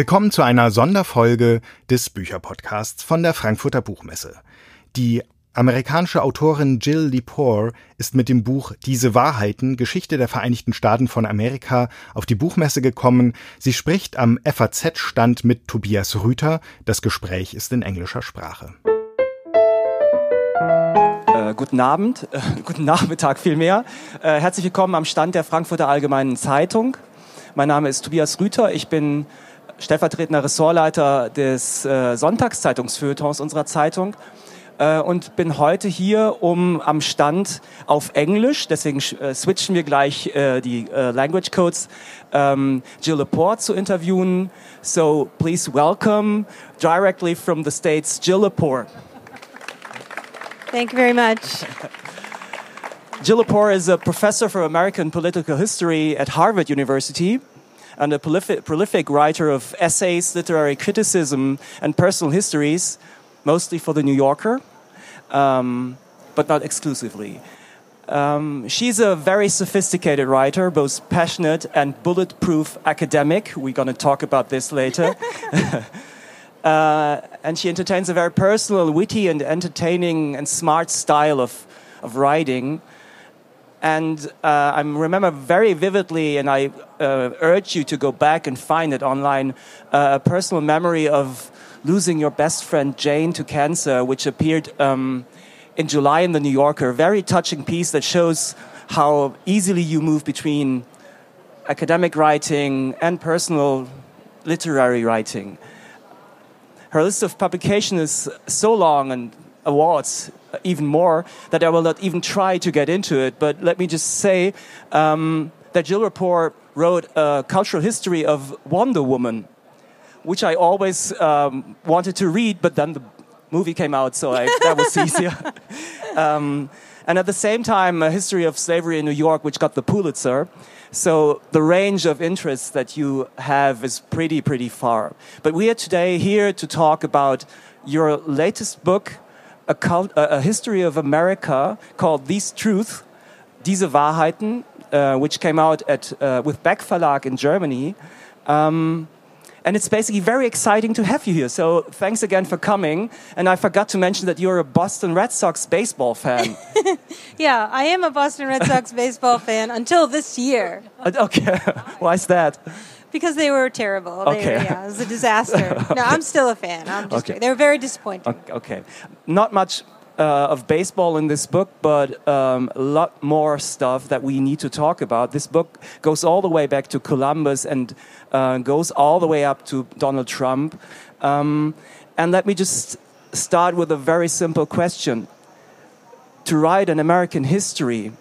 Willkommen zu einer Sonderfolge des Bücherpodcasts von der Frankfurter Buchmesse. Die amerikanische Autorin Jill Lepore ist mit dem Buch Diese Wahrheiten, Geschichte der Vereinigten Staaten von Amerika auf die Buchmesse gekommen. Sie spricht am FAZ-Stand mit Tobias Rüther. Das Gespräch ist in englischer Sprache. Äh, guten Abend, äh, guten Nachmittag vielmehr. Äh, herzlich willkommen am Stand der Frankfurter Allgemeinen Zeitung. Mein Name ist Tobias Rüther. Ich bin stellvertretender Ressortleiter des äh, Sonntagszeitungsfeuilletons unserer Zeitung äh, und bin heute hier, um am Stand auf Englisch, deswegen äh, switchen wir gleich äh, die äh, Language Codes, ähm, Jill Lepore zu interviewen. So please welcome directly from the States, Jill Lepore. Thank you very much. Jill Lepore is a professor for American political history at Harvard University and a prolific, prolific writer of essays, literary criticism, and personal histories, mostly for The New Yorker, um, but not exclusively. Um, she's a very sophisticated writer, both passionate and bulletproof academic. We're going to talk about this later. uh, and she entertains a very personal, witty, and entertaining and smart style of, of writing. And uh, I remember very vividly, and I uh, urge you to go back and find it online, uh, a personal memory of losing your best friend Jane to cancer, which appeared um, in July in the New Yorker. A very touching piece that shows how easily you move between academic writing and personal literary writing. Her list of publication is so long and awards even more that I will not even try to get into it. But let me just say um, that Jill Lepore wrote a cultural history of Wonder Woman, which I always um, wanted to read, but then the movie came out, so I, that was easier. um, and at the same time, a history of slavery in New York, which got the Pulitzer. So the range of interests that you have is pretty, pretty far. But we are today here to talk about your latest book, a, cult, a, history of America called These Truths, Diese Wahrheiten, uh, which came out at, uh, with Beck Verlag in Germany. Um, and it's basically very exciting to have you here. So thanks again for coming. And I forgot to mention that you're a Boston Red Sox baseball fan. yeah, I am a Boston Red Sox baseball fan until this year. Okay, why is that? Because they were terrible. Okay. They, yeah, it was a disaster. okay. No, I'm still a fan. I'm just, okay. They were very disappointing. Okay. Not much uh, of baseball in this book, but um, a lot more stuff that we need to talk about. This book goes all the way back to Columbus and uh, goes all the way up to Donald Trump. Um, and let me just start with a very simple question. To write an American history,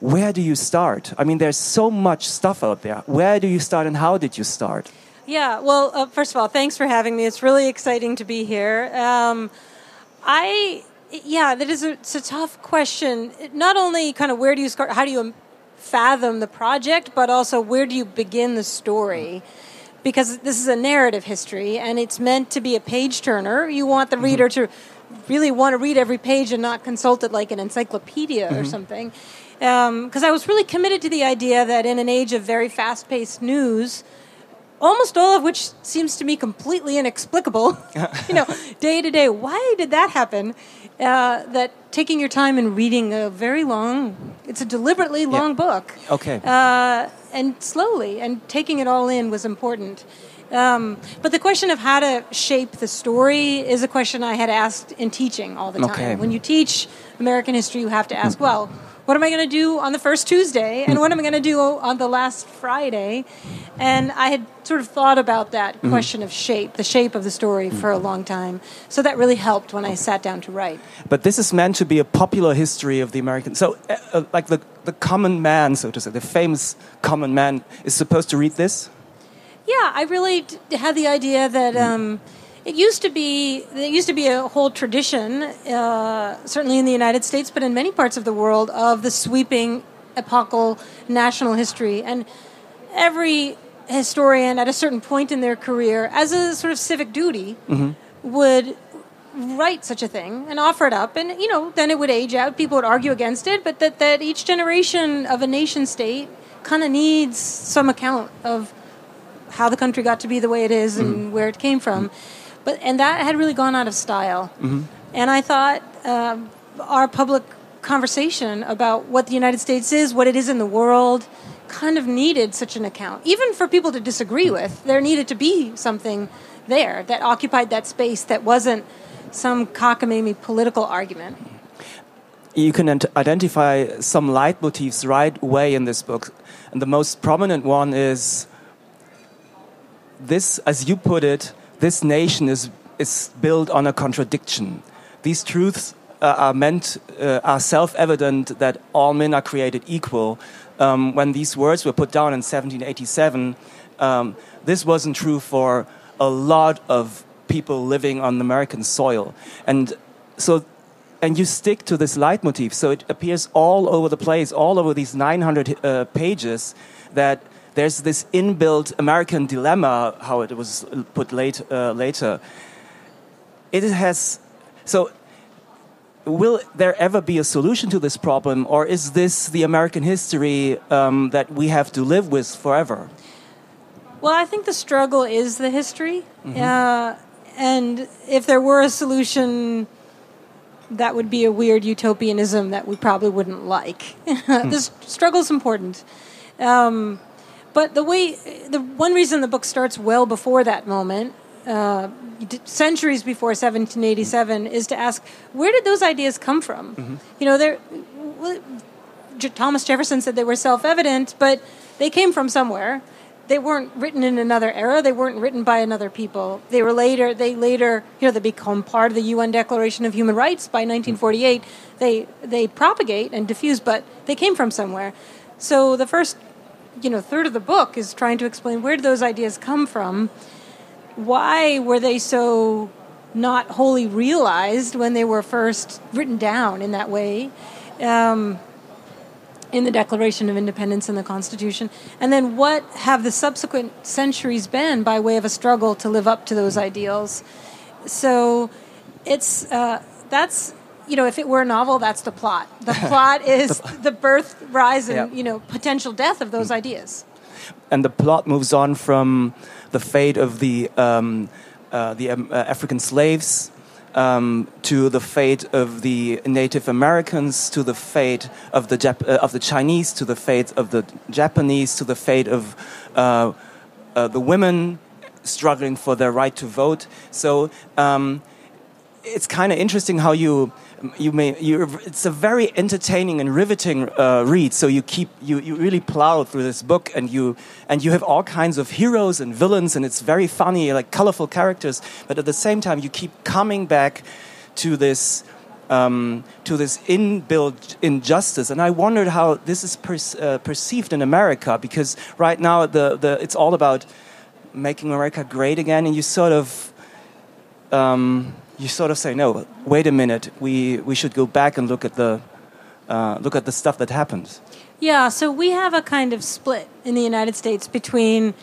where do you start? I mean, there's so much stuff out there. Where do you start and how did you start? Yeah, well, uh, first of all, thanks for having me. It's really exciting to be here. Um, I, yeah, that is a, it's a tough question. Not only kind of where do you start, how do you fathom the project, but also where do you begin the story? Because this is a narrative history and it's meant to be a page turner. You want the mm-hmm. reader to really want to read every page and not consult it like an encyclopedia mm-hmm. or something because um, I was really committed to the idea that in an age of very fast paced news, almost all of which seems to me completely inexplicable, you know, day to day, why did that happen? Uh, that taking your time and reading a very long, it's a deliberately long yeah. book. Okay. Uh, and slowly, and taking it all in was important. Um, but the question of how to shape the story is a question I had asked in teaching all the time. Okay. When you teach American history, you have to ask, well, what am I going to do on the first Tuesday and what am I going to do on the last Friday? And I had sort of thought about that mm-hmm. question of shape, the shape of the story for a long time. So that really helped when I sat down to write. But this is meant to be a popular history of the American. So, uh, uh like the, the common man, so to say, the famous common man is supposed to read this? Yeah, I really d- had the idea that. Um, it used to be there used to be a whole tradition, uh, certainly in the United States, but in many parts of the world, of the sweeping epochal national history, and every historian at a certain point in their career, as a sort of civic duty, mm-hmm. would write such a thing and offer it up. And you know then it would age out. People would argue against it but that, that each generation of a nation state kind of needs some account of how the country got to be the way it is and where it came from. But and that had really gone out of style. And I thought um, our public conversation about what the United States is, what it is in the world, kind of needed such an account. Even for people to disagree with, there needed to be something there that occupied that space that wasn't some cockamamie political argument. you can ent- identify some leitmotifs right away in this book. And the most prominent one is this, as you put it, this nation is, is built on a contradiction. These truths uh, are meant, uh, are self evident that all men are created equal. Um, when these words were put down in 1787, um, this wasn't true for a lot of people living on American soil. And so and you stick to this leitmotif. So it appears all over the place, all over these 900 uh, pages, that there's this inbuilt American dilemma, how it was put late, uh, later. It has. So, will there ever be a solution to this problem, or is this the American history um, that we have to live with forever? Well, I think the struggle is the history. Uh, and if there were a solution, that would be a weird utopianism that we probably wouldn't like. this struggle is important. Um, but the way, the one reason the book starts well before that moment, uh, centuries before 1787, is to ask where did those ideas come from? You know, there. well, J- Thomas Jefferson said they were self-evident, but they came from somewhere. They weren't written in another era. They weren't written by another people. They were later. They later, you know, they become part of the UN Declaration of Human Rights by 1948. They they propagate and diffuse, but they came from somewhere. So the first, you know, third of the book is trying to explain where did those ideas come from. Why were they so not wholly realized when they were first written down in that way? Um, in the Declaration of Independence and the Constitution? And then what have the subsequent centuries been by way of a struggle to live up to those ideals? So it's uh, that's you know if it were a novel, that's the plot. The plot is the birth, rise, and Yeah. you know potential death of those ideas. and the plot moves on from the fate of the um, uh, the um, uh, African slaves um, to the fate of the Native Americans, to the fate of the Jap- uh, of the Chinese, to the fate of the Japanese, to the fate of uh, uh, the women struggling for their right to vote. So. It's kind of interesting how you you may you it's a very entertaining and riveting uh, read. So you keep you, you really plow through this book and you and you have all kinds of heroes and villains and it's very funny like colorful characters. But at the same time you keep coming back to this um, to this inbuilt injustice. And I wondered how this is per- uh, perceived in America because right now the, the it's all about making America great again and you sort of um, you sort of say, no, wait a minute, we, we should go back and look at the uh, look at the stuff that happened. Yeah, so we have a kind of split in the United States between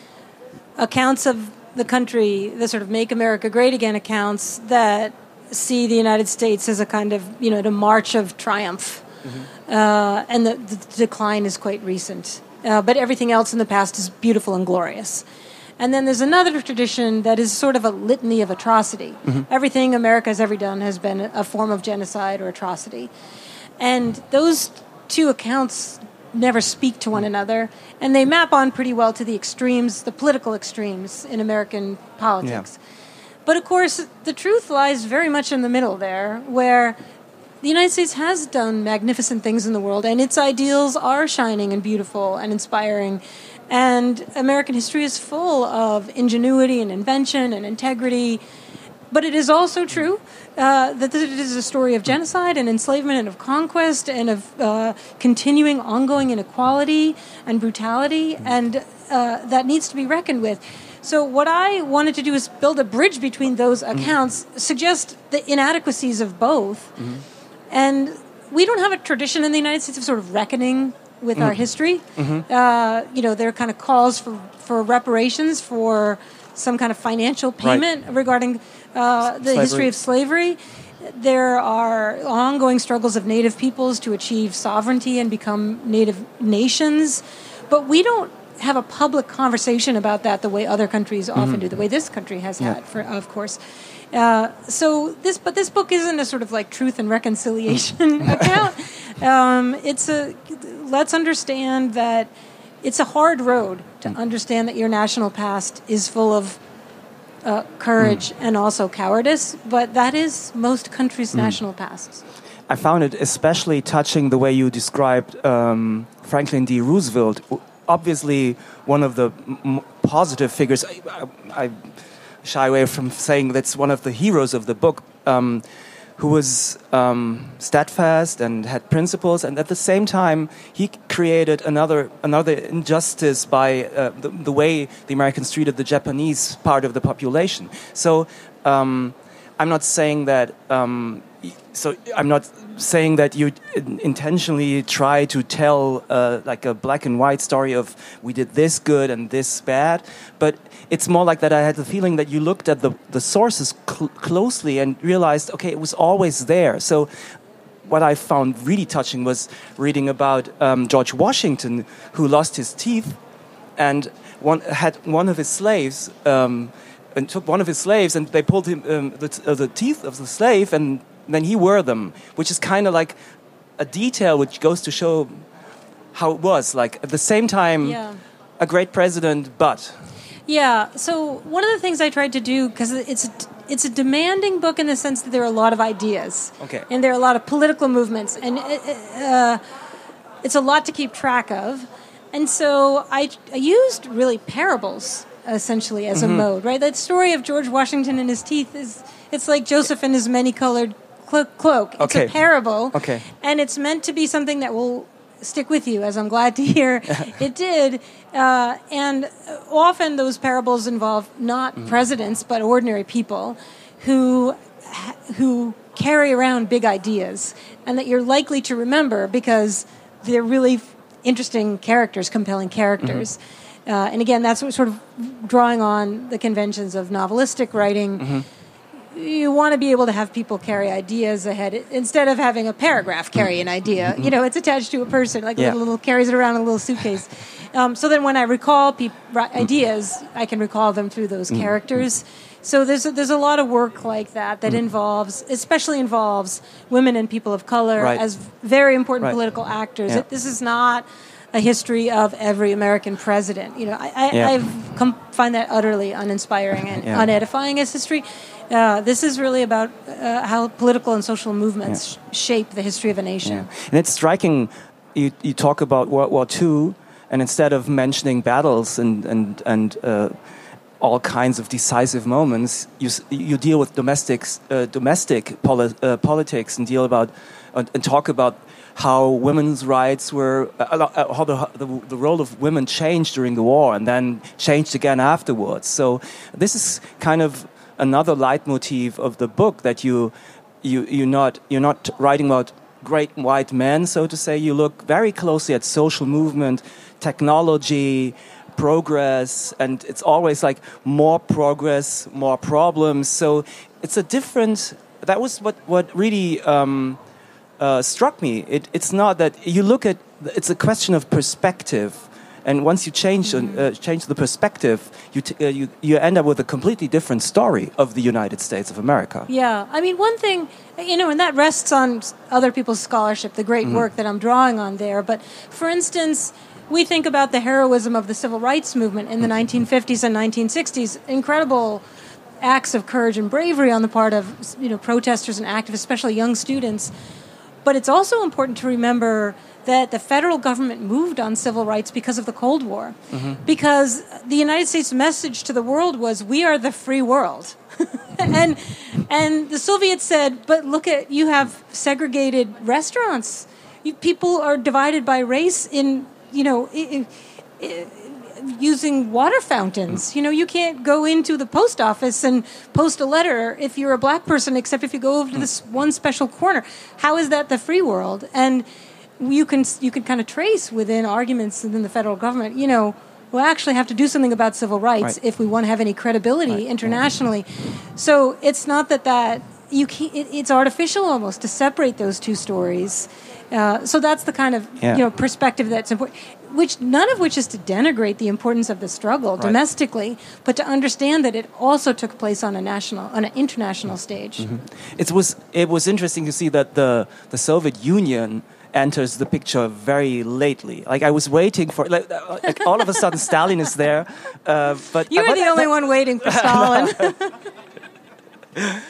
accounts of the country, the sort of "Make America Great Again" accounts that see the United States as a kind of you know the march of triumph, uh, and the, the decline is quite recent. Uh, but everything else in the past is beautiful and glorious. And then there's another tradition that is sort of a litany of atrocity. Mm-hmm. Everything America has ever done has been a form of genocide or atrocity. And those two accounts never speak to one mm-hmm. another, and they map on pretty well to the extremes, the political extremes in American politics. But of course, the truth lies very much in the middle there, where the United States has done magnificent things in the world, and its ideals are shining and beautiful and inspiring. And American history is full of ingenuity and invention and integrity. But it is also true uh, that it is a story of genocide and enslavement and of conquest and of uh, continuing ongoing inequality and brutality, and uh, that needs to be reckoned with. So, what I wanted to do is build a bridge between those accounts, suggest the inadequacies of both. And we don't have a tradition in the United States of sort of reckoning with our history. Uh, you know, there are kind of calls for, for reparations for some kind of financial payment regarding uh, the history of slavery. There are ongoing struggles of native peoples to achieve sovereignty and become native nations. But we don't have a public conversation about that the way other countries often do, the way this country has Yeah. had, for, of course. Uh, so this, but this book isn't a sort of like truth and reconciliation account. Um, it's a let's understand that it's a hard road to understand that your national past is full of uh, courage and also cowardice, but that is most countries' national pasts. I found it especially touching the way you described um, Franklin D. Roosevelt. Obviously, one of the positive figures. I, I, I shy away from saying that's one of the heroes of the book, um, who was um, steadfast and had principles, and at the same time, he created another another injustice by uh, the, the way the Americans treated the Japanese part of the population. So. Um, I'm not saying that. Um, so I'm not saying that you intentionally try to tell uh, like a black and white story of we did this good and this bad, but it's more like that. I had the feeling that you looked at the the sources cl- closely and realized, okay, it was always there. So what I found really touching was reading about um, George Washington, who lost his teeth, and one had one of his slaves. Um, and took one of his slaves, and they pulled him um, the, uh, the teeth of the slave, and then he wore them, which is kind of like a detail which goes to show how it was. Like at the same time, Yeah. a great president, but Yeah. So one of the things I tried to do because it's a, it's a demanding book in the sense that there are a lot of ideas. Okay. And there are a lot of political movements, and it, it, uh, it's a lot to keep track of. And so I, I used really parables essentially as a mode, right? That story of George Washington and his teeth is it's like Joseph and his many-colored clo- cloak. It's Okay. a parable. Okay. And it's meant to be something that will stick with you, as I'm glad to hear it did. Uh, and often those parables involve not presidents, but ordinary people who who carry around big ideas, and that you're likely to remember because they're really interesting characters, compelling characters. Uh, and again, that's what sort of drawing on the conventions of novelistic writing you want to be able to have people carry ideas ahead instead of having a paragraph carry an idea. Mm-hmm. You know, it's attached to a person, like Yeah. a little, carries it around in a little suitcase. Um, so then, when I recall peop- ri- mm-hmm. ideas, I can recall them through those mm-hmm. characters. So there's a, there's a lot of work like that that involves, especially involves women and people of color Right. as very important Right. political actors. Yeah. It, this is not a history of every American president. You know, I, I, Yeah. I've come find that utterly uninspiring and unedifying as history. Uh, this is really about uh, how political and social movements sh- shape the history of a nation. Yeah. And it's striking. You, you talk about World War II, and instead of mentioning battles and and and uh, all kinds of decisive moments, you you deal with domestic uh, domestic poli- uh, politics and deal about and talk about how women's rights were uh, uh, how the, the the role of women changed during the war and then changed again afterwards. So this is kind of another leitmotif of the book that you you you're not you're not writing about great white men, so to say. You look very closely at social movement, technology, progress, and it's always like more progress, more problems. So it's a different. That was what what really. Um, uh, struck me. It, it's not that you look at. It's a question of perspective, and once you change uh, change the perspective, you, t- uh, you you end up with a completely different story of the United States of America. Yeah, I mean, one thing, you know, and that rests on other people's scholarship, the great work that I'm drawing on there. But for instance, we think about the heroism of the civil rights movement in the 1950s and 1960s, incredible acts of courage and bravery on the part of you know protesters and activists, especially young students. But it's also important to remember that the federal government moved on civil rights because of the Cold War. Because the United States message to the world was, we are the free world. and, and the Soviets said, but look at, you have segregated restaurants. You, people are divided by race in, you know, i- i- using water fountains. You know, you can't go into the post office and post a letter if you're a black person, except if you go over to this one special corner. How is that the free world? And you can you can kind of trace within arguments within the federal government. You know, we'll actually have to do something about civil rights Right. if we want to have any credibility internationally. So it's not that that you can't, it, it's artificial almost to separate those two stories. Uh, so that's the kind of Yeah. you know perspective that's important. Which none of which is to denigrate the importance of the struggle domestically, but to understand that it also took place on a national, on an international stage. Mm-hmm. It was it was interesting to see that the the Soviet Union enters the picture very lately. Like I was waiting for like, like all of a sudden Stalin is there, uh, but You uh, were the only one waiting for Stalin.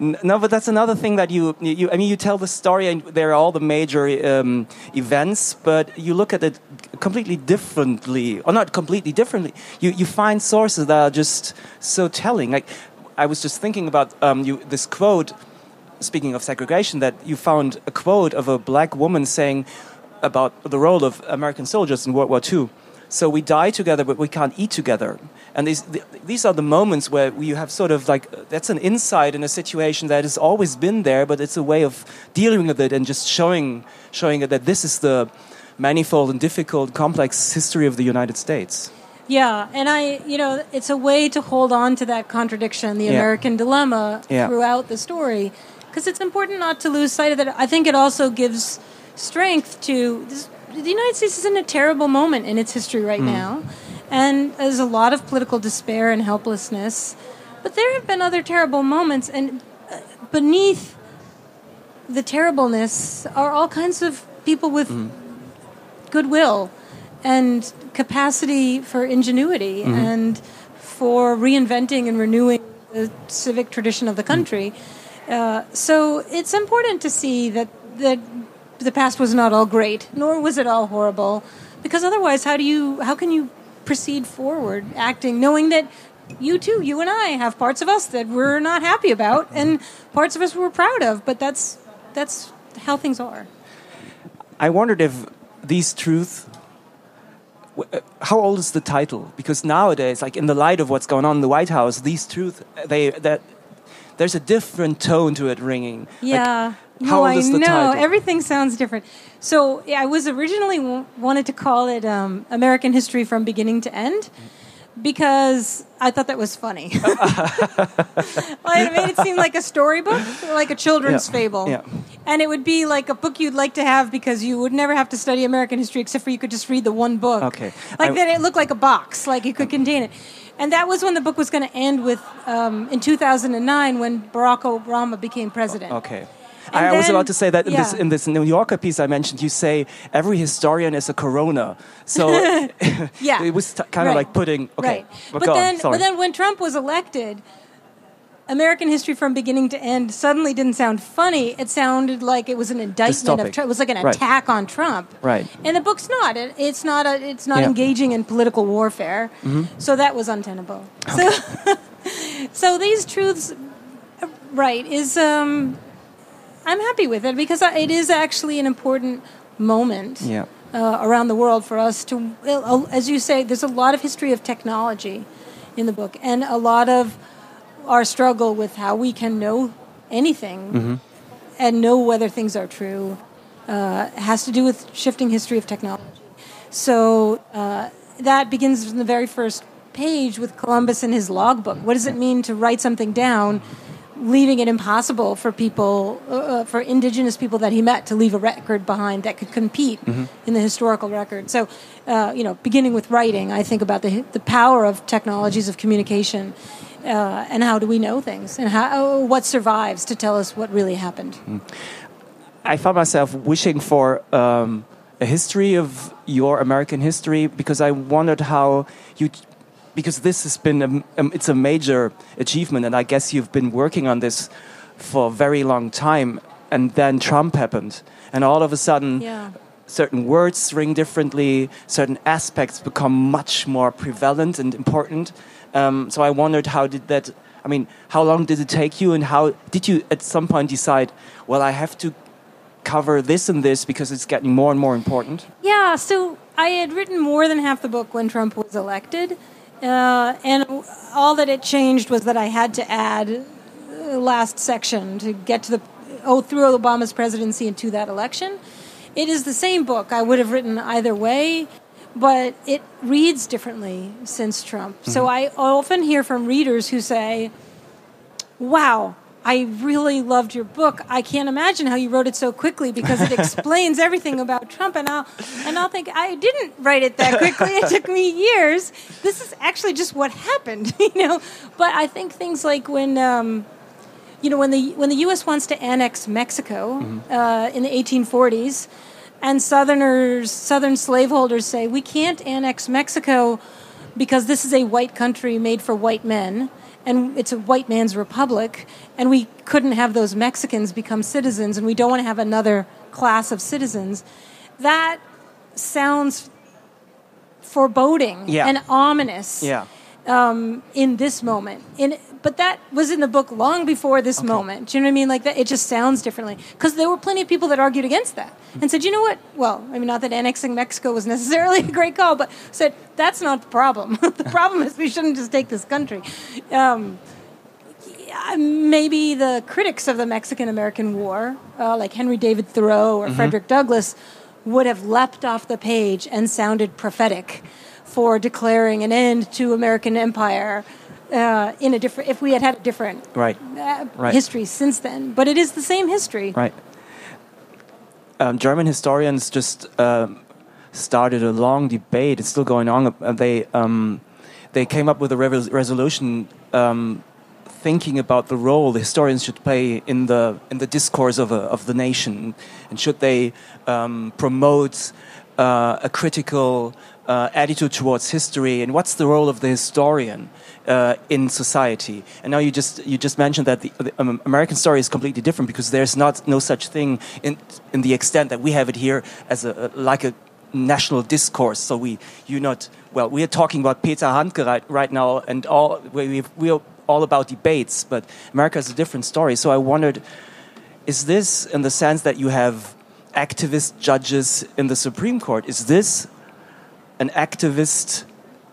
No, but that's another thing that you, you I mean, you tell the story and there are all the major um, events, but you look at it completely differently, or not completely differently. You, you find sources that are just so telling. Like, I was just thinking about um, you, this quote, speaking of segregation, that you found a quote of a black woman saying about the role of American soldiers in World War II. So we die together, but we can't eat together. And these, these are the moments where you have sort of like, that's an insight in a situation that has always been there, but it's a way of dealing with it and just showing, showing it that this is the manifold and difficult, complex history of the United States. Yeah, and I, you know, it's a way to hold on to that contradiction, the Yeah. American dilemma, Yeah. throughout the story, because it's important not to lose sight of that. I think it also gives strength to this, the United States is in a terrible moment in its history right mm. now, and there's a lot of political despair and helplessness. But there have been other terrible moments, and uh, beneath the terribleness are all kinds of people with mm. goodwill and capacity for ingenuity mm-hmm. and for reinventing and renewing the civic tradition of the mm. country. Uh, so it's important to see that that the past was not all great, nor was it all horrible, because otherwise, how do you how can you proceed forward acting knowing that you too, you and I, have parts of us that we're not happy about, and parts of us we're proud of, but that's that's how things are. I wondered if these truths. uh, How old is the title? Because nowadays, like in the light of what's going on in the White House, these truths they that there's a different tone to it ringing. Like, Yeah. how no, old is I the know. title? Everything sounds different. So yeah, I was originally w- wanted to call it um, American History from Beginning to End because I thought that was funny. well, it made it seem like a storybook, like a children's Yeah. fable. Yeah. And it would be like a book you'd like to have because you would never have to study American history except for you could just read the one book. Okay. Like I- that, it looked like a box, like it could contain it. And that was when the book was going to end with um, in 2009 when Barack Obama became president. Okay. And I was about to say that in this in this New Yorker piece I mentioned, you say every historian is a corona. So Yeah. it was t- kind of Right. like putting. Okay, Right. but, But, on, then, but then when Trump was elected, American history from beginning to end suddenly didn't sound funny. It sounded like it was an indictment of Trump. It was like an Right. attack on Trump. Right. And the book's not. It, it's not. A, it's not Yeah. Mm-hmm. engaging in political warfare. So that was untenable. So, so these truths, right, is um, I'm happy with it because it is actually an important moment Yeah. uh, around the world for us to, uh, as you say, there's a lot of history of technology in the book, and a lot of our struggle with how we can know anything and know whether things are true uh, has to do with shifting history of technology. So uh, that begins in the very first page with Columbus and his logbook. What does it mean to write something down? Leaving it impossible for people, uh, uh, for indigenous people that he met to leave a record behind that could compete in the historical record. So, uh, you know, beginning with writing, I think about the, the power of technologies of communication uh, and how do we know things and how, what survives to tell us what really happened. I found myself wishing for um, a history of your American history because I wondered how you, because this has been a, um, it's a major achievement, and I guess you've been working on this for a very long time, and then Trump happened, and all of a sudden. Yeah. Certain words ring differently. Certain aspects become much more prevalent and important. Um, so I wondered how did that? I mean, how long did it take you, and how did you at some point decide? Well, I have to cover this and this because it's getting more and more important. Yeah, so I had written more than half the book when Trump was elected, uh, and all that it changed was that I had to add uh, last section to get to the oh through Obama's presidency and to that election. It is the same book I would have written either way, but it reads differently since Trump. So I often hear from readers who say, "Wow." I really loved your book. I can't imagine how you wrote it so quickly because it explains everything about Trump. And I'll and I'll think I didn't write it that quickly. It took me years. This is actually just what happened, you know. But I think things like when. Um, you know, when the when the U.S. wants to annex Mexico mm-hmm. uh, in the 1840s, and Southerners, Southern slaveholders say we can't annex Mexico because this is a white country made for white men, and it's a white man's republic, and we couldn't have those Mexicans become citizens, and we don't want to have another class of citizens. That sounds foreboding yeah. and ominous. Yeah. Um, in this moment, in but that was in the book long before this okay. moment. Do you know what I mean? Like that, it just sounds differently because there were plenty of people that argued against that and said, you know what? Well, I mean, not that annexing Mexico was necessarily a great call, but said that's not the problem. the problem is we shouldn't just take this country. Um, yeah, maybe the critics of the Mexican American War, uh, like Henry David Thoreau or mm-hmm. Frederick Douglass, would have leapt off the page and sounded prophetic for declaring an end to American empire uh, in a different if we had had a different right. Uh, right. history since then. But it is the same history. Right. Um, German historians just um, started a long debate. It's still going on. Uh, they um, they came up with a re- resolution um, thinking about the role the historians should play in the in the discourse of, a, of the nation. And should they um, promote uh, a critical uh, attitude towards history and what's the role of the historian uh, in society. And now you just you just mentioned that the, the um, American story is completely different because there's not no such thing in in the extent that we have it here as a like a national discourse. So we you not well we are talking about Peter Handke right, right now and all we we are all about debates, but America is a different story. So I wondered, is this in the sense that you have activist judges in the Supreme Court? Is this an activist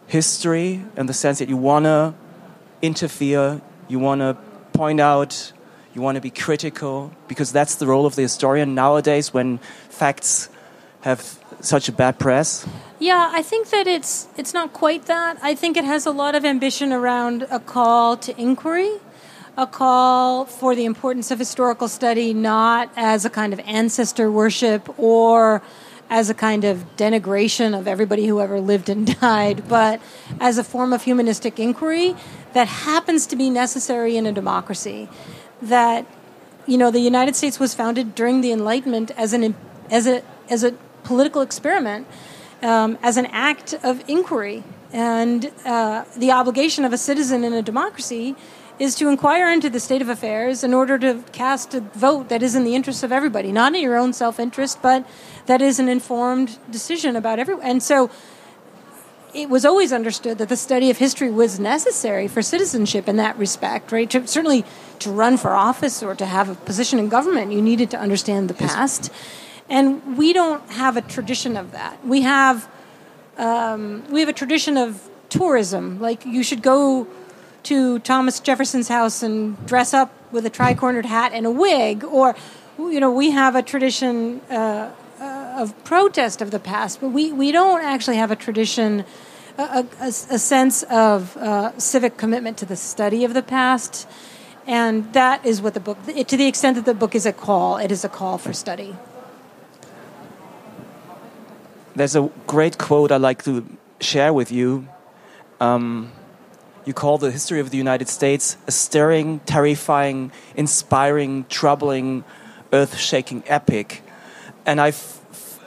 history in the sense that you want to interfere, you want to point out, you want to be critical, because that's the role of the historian nowadays when facts have such a bad press? Yeah, I think that it's it's not quite that. I think it has a lot of ambition around a call to inquiry, a call for the importance of historical study not as a kind of ancestor worship or as a kind of denigration of everybody who ever lived and died, but as a form of humanistic inquiry that happens to be necessary in a democracy. That, you know, the United States was founded during the Enlightenment as an as a as a political experiment, um, as an act of inquiry, and uh, the obligation of a citizen in a democracy is to inquire into the state of affairs in order to cast a vote that is in the interest of everybody, not in your own self interest, but that is an informed decision about everyone. And so it was always understood that the study of history was necessary for citizenship in that respect, right? To, certainly to run for office or to have a position in government, you needed to understand the past. And we don't have a tradition of that. We have um, we have a tradition of tourism. Like you should go to Thomas Jefferson's house and dress up with a tri-cornered hat and a wig, or you know, we have a tradition uh, uh, of protest of the past, but we, we don't actually have a tradition, a, a, a sense of uh, civic commitment to the study of the past. And that is what the book, to the extent that the book is a call, it is a call for study. There's a great quote I'd like to share with you. Um, you call the history of the United States a stirring, terrifying, inspiring, troubling, earth shaking epic. And I,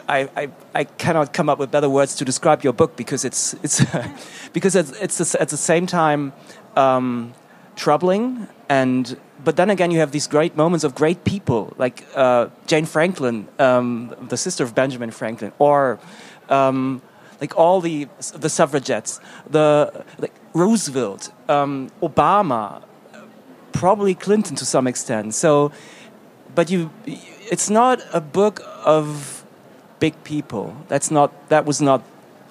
I, I, I, cannot come up with better words to describe your book because it's, it's, because it's, it's at the same time um, troubling and but then again you have these great moments of great people like uh, Jane Franklin, um, the sister of Benjamin Franklin, or um, like all the the suffragettes, the like Roosevelt, um, Obama, probably Clinton to some extent. So, but you, it's not a book of big people. That's not that was not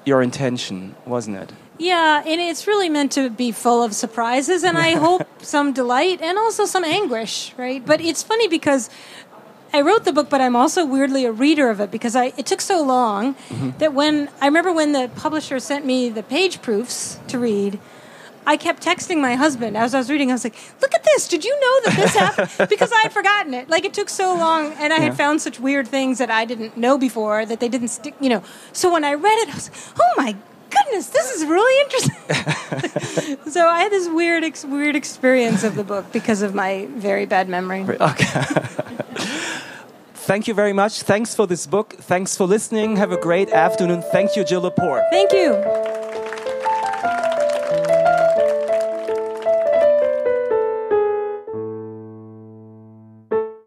your intention, wasn't it? Yeah, and it's really meant to be full of surprises, and I hope some delight and also some anguish, right? But it's funny because I wrote the book, but I'm also weirdly a reader of it because I it took so long mm-hmm. that when I remember when the publisher sent me the page proofs to read, I kept texting my husband as I was reading. I was like, "Look at this! Did you know that this happened?" because I had forgotten it. Like it took so long, and I had found such weird things that I didn't know before that they didn't stick. You know, so when I read it, I was like, "Oh my goodness, this is really interesting." so I had this weird, ex- weird experience of the book because of my very bad memory. Okay. Thank you very much. Thanks for this book. Thanks for listening. Have a great afternoon. Thank you, Jill Lepore. Thank you.